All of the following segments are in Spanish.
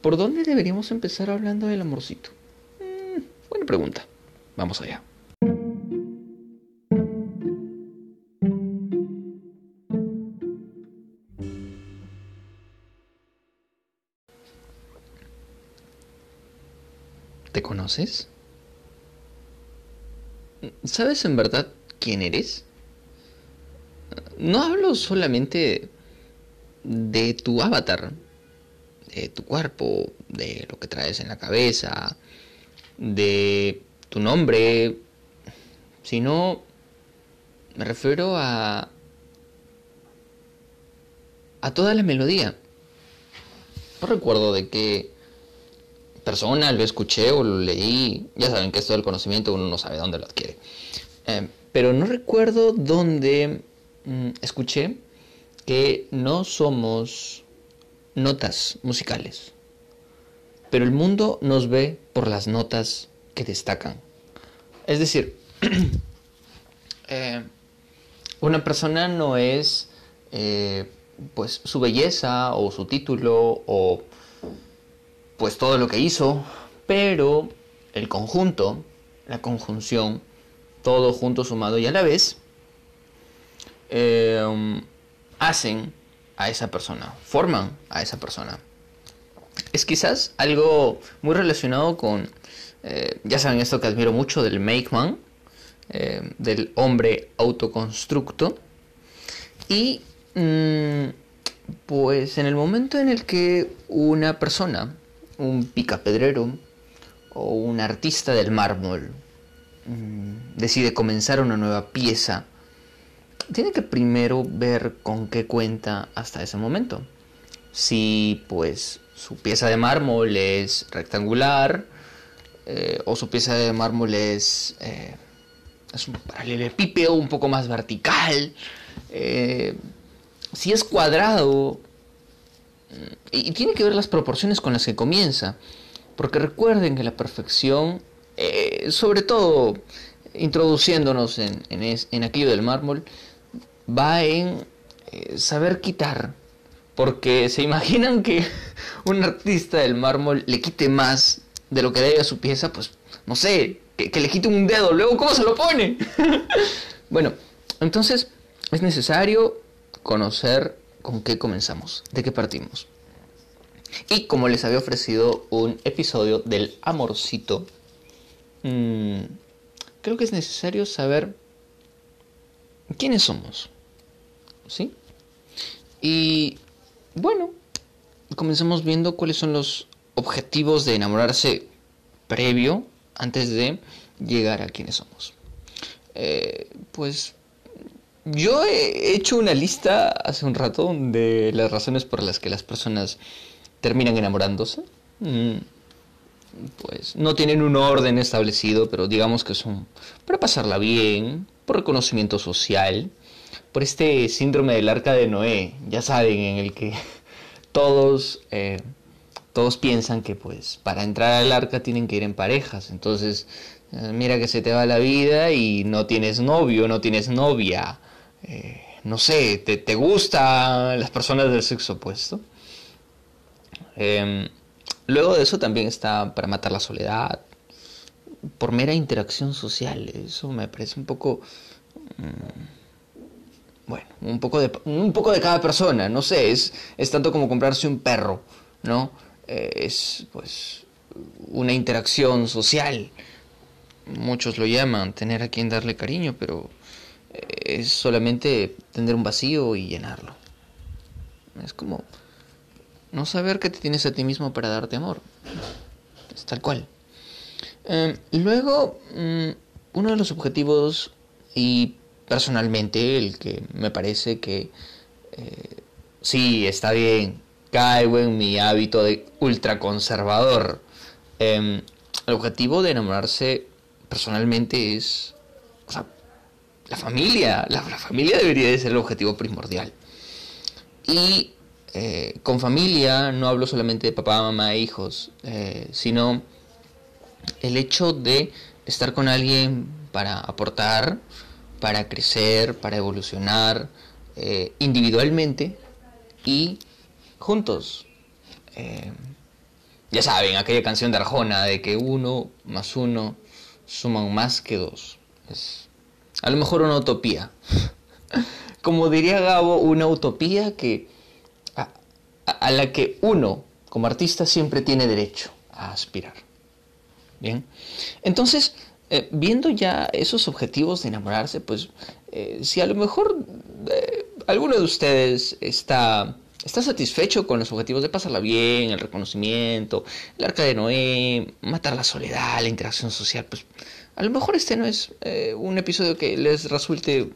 ¿Por dónde deberíamos empezar hablando del amorcito? Mm, buena pregunta. Vamos allá. ¿Te conoces? ¿Sabes en verdad quién eres? No hablo solamente de tu avatar, tu cuerpo, de lo que traes en la cabeza, de tu nombre, sino me refiero a a toda la melodía. No recuerdo de qué persona lo escuché o lo leí. Ya saben que esto del conocimiento uno no sabe dónde lo adquiere. Eh, pero no recuerdo dónde mm, escuché que no somos notas musicales, pero el mundo nos ve por las notas que destacan. Es decir, eh, una persona no es eh, pues su belleza o su título o pues todo lo que hizo, pero el conjunto, la conjunción, todo junto, sumado y a la vez, eh, hacen a esa persona, forman a esa persona. Es quizás algo muy relacionado con, eh, ya saben esto que admiro mucho del Make Man, eh, del hombre autoconstructo. Y mm, pues en el momento en el que una persona, un picapedrero o un artista del mármol, mm, decide comenzar una nueva pieza, tiene que primero ver con qué cuenta hasta ese momento. Si pues su pieza de mármol es rectangular eh, o su pieza de mármol es, eh, es un paralelepípedo un poco más vertical. Eh, si es cuadrado y, tiene que ver las proporciones con las que comienza. Porque recuerden que la perfección, sobre todo introduciéndonos en, en aquello del mármol, va en eh, saber quitar. Porque se imaginan que un artista del mármol le quite más de lo que debe a su pieza, pues no sé, que, le quite un dedo, luego ¿cómo se lo pone? bueno, entonces es necesario conocer con qué comenzamos, de qué partimos. Y como les había ofrecido un episodio del amorcito, mm, creo que es necesario saber quiénes somos. ¿Sí? Y bueno, comenzamos viendo cuáles son los objetivos de enamorarse previo antes de llegar a quienes somos. Eh, pues yo he hecho una lista hace un rato de las razones por las que las personas terminan enamorándose. Mm, pues no tienen un orden establecido, pero digamos que son para pasarla bien, por reconocimiento social, por este síndrome del arca de Noé, ya saben, en el que todos, eh, todos piensan que pues para entrar al arca tienen que ir en parejas, entonces eh, mira que se te va la vida y no tienes novio, no tienes novia, eh, no sé, te, te gustan las personas del sexo opuesto. Em, luego de eso también está para matar la soledad, por mera interacción social, eso me parece un poco... Mm, bueno, un poco de, un poco de cada persona, no sé, es, es tanto como comprarse un perro, ¿no? Eh, es pues una interacción social. Muchos lo llaman tener a quien darle cariño, pero eh, es solamente tener un vacío y llenarlo. Es como no saber que te tienes a ti mismo para darte amor. Es tal cual. Eh, luego, mm, uno de los objetivos y personalmente el que me parece que eh, sí, está bien, caigo en mi hábito de ultraconservador. Em, el objetivo de enamorarse personalmente es o sea, la familia. La, familia debería de ser el objetivo primordial. Y eh, con familia no hablo solamente de papá, mamá e hijos, eh, sino el hecho de estar con alguien para aportar, para crecer, para evolucionar eh, individualmente y juntos. Eh, ya saben, aquella canción de Arjona de que uno más uno suman más que dos. Es a lo mejor una utopía. Como diría Gabo, una utopía que a, la que uno, como artista, siempre tiene derecho a aspirar. Bien. Entonces, eh, viendo ya esos objetivos de enamorarse, pues eh, si a lo mejor eh, alguno de ustedes está está satisfecho con los objetivos de pasarla bien, el reconocimiento, el arca de Noé, matar la soledad, la interacción social, pues a lo mejor este no es un episodio que les resulte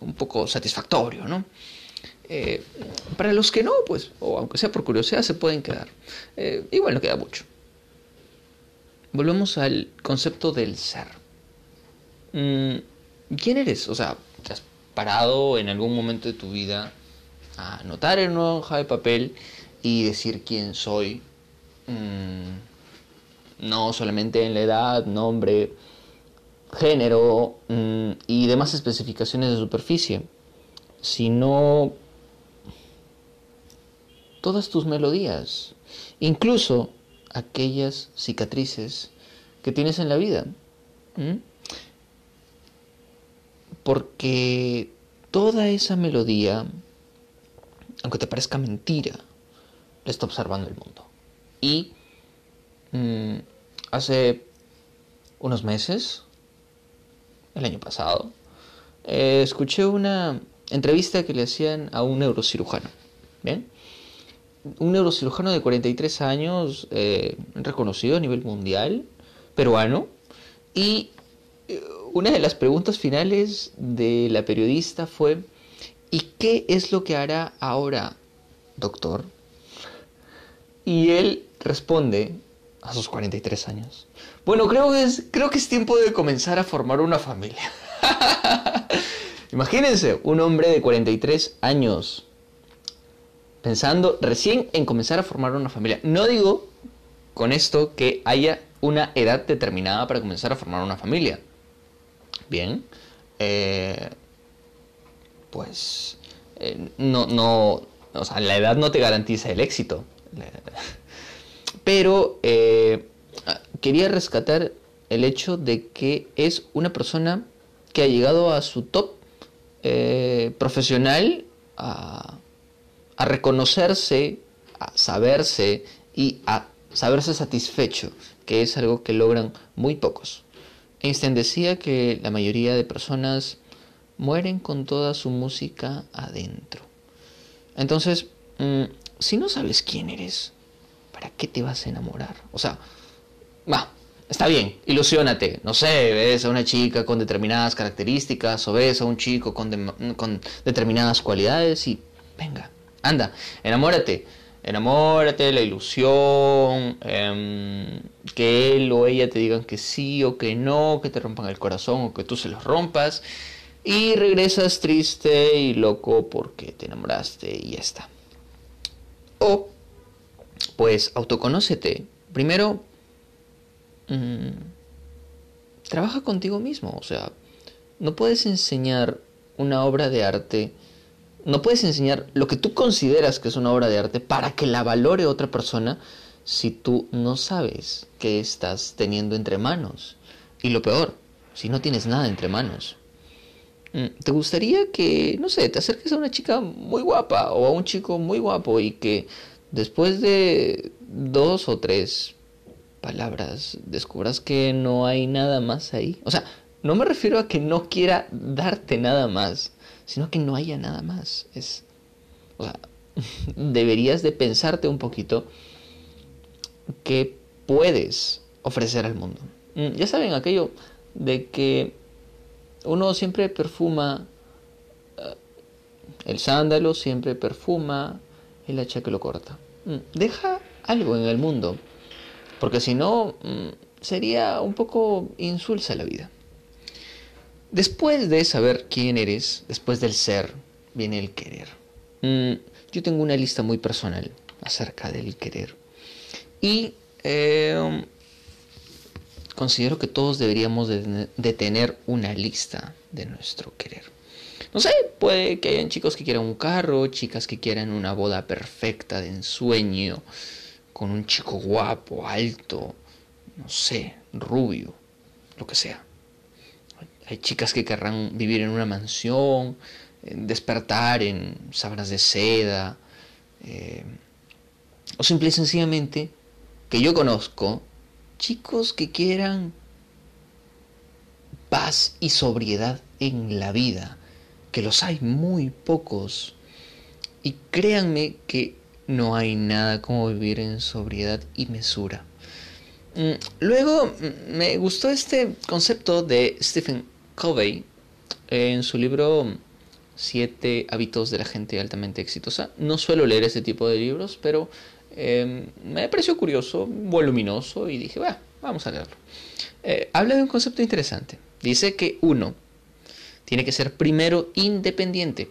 un poco satisfactorio, ¿no? Para los que no, pues, o aunque sea por curiosidad, se pueden quedar. Y bueno, queda mucho. Volvemos al concepto del ser. Mm, ¿Quién eres? O sea, ¿te has parado en algún momento de tu vida a anotar en una hoja de papel y decir quién soy? Mm, no solamente en la edad, nombre, género mm, y demás especificaciones de superficie, sino todas tus melodías, incluso aquellas cicatrices que tienes en la vida. Porque toda esa melodía, aunque te parezca mentira, la está observando el mundo. Y mm, hace unos meses, el año pasado, eh, escuché una entrevista que le hacían a un neurocirujano. Un neurocirujano de 43 años, eh, reconocido a nivel mundial, peruano, y eh, una de las preguntas finales de la periodista fue, ¿y qué es lo que hará ahora, doctor? Y él responde, a sus 43 años, bueno, creo que es, creo que es tiempo de comenzar a formar una familia. Imagínense, un hombre de 43 años pensando recién en comenzar a formar una familia. No digo con esto que haya una edad determinada para comenzar a formar una familia. Bien, eh, pues eh, no, no, o sea, la edad no te garantiza el éxito. Pero eh, quería rescatar el hecho de que es una persona que ha llegado a su top eh, profesional, a, reconocerse, a saberse y a saberse satisfecho, que es algo que logran muy pocos. Einstein decía que la mayoría de personas mueren con toda su música adentro. Entonces, mm, si no sabes quién eres, ¿para qué te vas a enamorar? O sea, va, está bien, ilusionate. No sé, ves a una chica con determinadas características o ves a un chico con determinadas cualidades y venga, anda, enamórate. Enamórate, la ilusión, em, que él o ella te digan que sí o que no, que te rompan el corazón o que tú se los rompas. Y regresas triste y loco porque te enamoraste y ya está. O, pues, autoconócete. Primero, Mm, trabaja contigo mismo. O sea, no puedes enseñar una obra de arte, no puedes enseñar lo que tú consideras que es una obra de arte para que la valore otra persona si tú no sabes qué estás teniendo entre manos. Y lo peor, si no tienes nada entre manos. Mm, ¿Te gustaría que, no sé, te acerques a una chica muy guapa o a un chico muy guapo y que después de dos o tres palabras descubras que no hay nada más ahí. O sea, no me refiero a que no quiera darte nada más, sino que no haya nada más. Es, deberías de pensarte un poquito qué puedes ofrecer al mundo. Mm, ya saben aquello de que uno siempre perfuma eh, el sándalo, siempre perfuma el hacha que lo corta. Mm, deja algo en el mundo porque si no, mm, sería un poco insulsa la vida. Después de saber quién eres, después del ser, viene el querer. Mm, yo tengo una lista muy personal acerca del querer. Y em, considero que todos deberíamos de, tener una lista de nuestro querer. No sé, puede que hayan chicos que quieran un carro, chicas que quieran una boda perfecta de ensueño, con un chico guapo, alto, no sé, rubio, lo que sea. Hay chicas que querrán vivir en una mansión, despertar en sábanas de seda, eh, o simple y sencillamente que yo conozco chicos que quieran paz y sobriedad en la vida, que los hay muy pocos. Y créanme que no hay nada como vivir en sobriedad y mesura. Mm, luego mm, me gustó este concepto de Stephen Covey en su libro Siete hábitos de la gente altamente exitosa. No suelo leer ese tipo de libros, pero em, me pareció curioso, voluminoso y dije, vamos a leerlo. Eh, habla de un concepto interesante. Dice que uno tiene que ser primero independiente.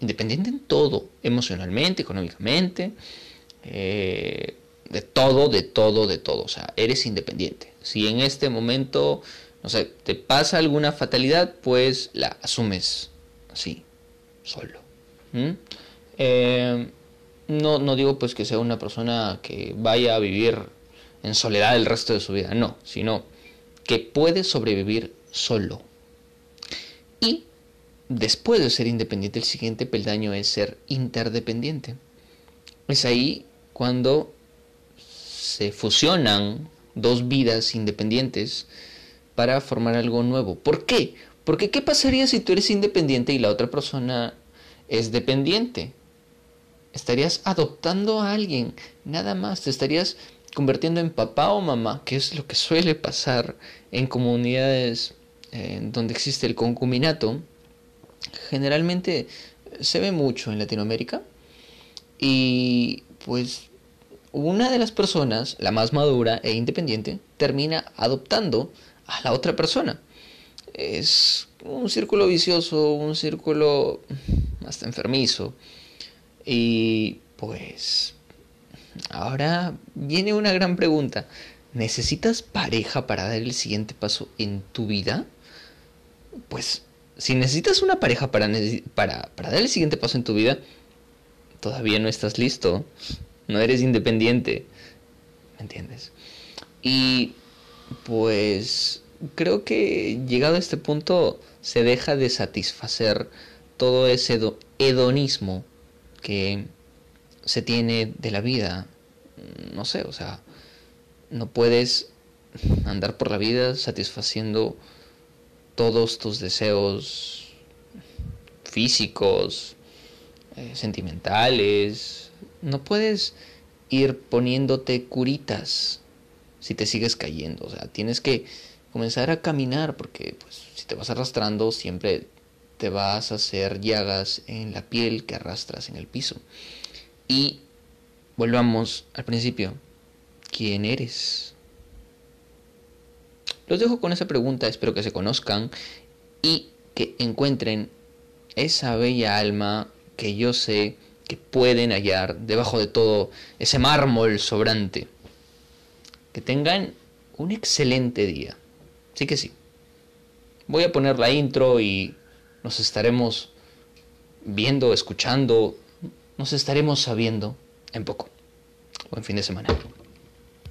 Independiente en todo, emocionalmente, económicamente, eh, de todo, de todo, de todo. O sea, eres independiente. Si en este momento, no sé, te pasa alguna fatalidad, pues la asumes así, solo. Eh, no, no digo pues que sea una persona que vaya a vivir en soledad el resto de su vida, no, sino que puede sobrevivir solo. Y después de ser independiente, el siguiente peldaño es ser interdependiente. Es ahí cuando se fusionan dos vidas independientes para formar algo nuevo. ¿Por qué? Porque ¿qué pasaría si tú eres independiente y la otra persona es dependiente? Estarías adoptando a alguien, nada más, te estarías convirtiendo en papá o mamá, que es lo que suele pasar en comunidades eh, donde existe el concubinato. Generalmente se ve mucho en Latinoamérica y pues una de las personas, la más madura e independiente, termina adoptando a la otra persona es un círculo vicioso, un círculo hasta enfermizo. Y pues ahora viene una gran pregunta. ¿Necesitas pareja para dar el siguiente paso en tu vida? Pues si necesitas una pareja para, para, para dar el siguiente paso en tu vida, todavía no estás listo. No eres independiente. ¿Me entiendes? Y pues creo que llegado a este punto se deja de satisfacer todo ese hedonismo que se tiene de la vida. No sé, o sea, no puedes andar por la vida satisfaciendo todos tus deseos físicos, eh, sentimentales. No puedes ir poniéndote curitas si te sigues cayendo. O sea, tienes que comenzar a caminar, porque pues, si te vas arrastrando siempre te vas a hacer llagas en la piel que arrastras en el piso. Y volvamos al principio. ¿Quién eres? Los dejo con esa pregunta, espero que se conozcan y que encuentren esa bella alma que yo sé que pueden hallar debajo de todo ese mármol sobrante. Que tengan un excelente día. Sí que sí. Voy a poner la intro y nos estaremos viendo, escuchando, nos estaremos sabiendo en poco. Buen fin de semana.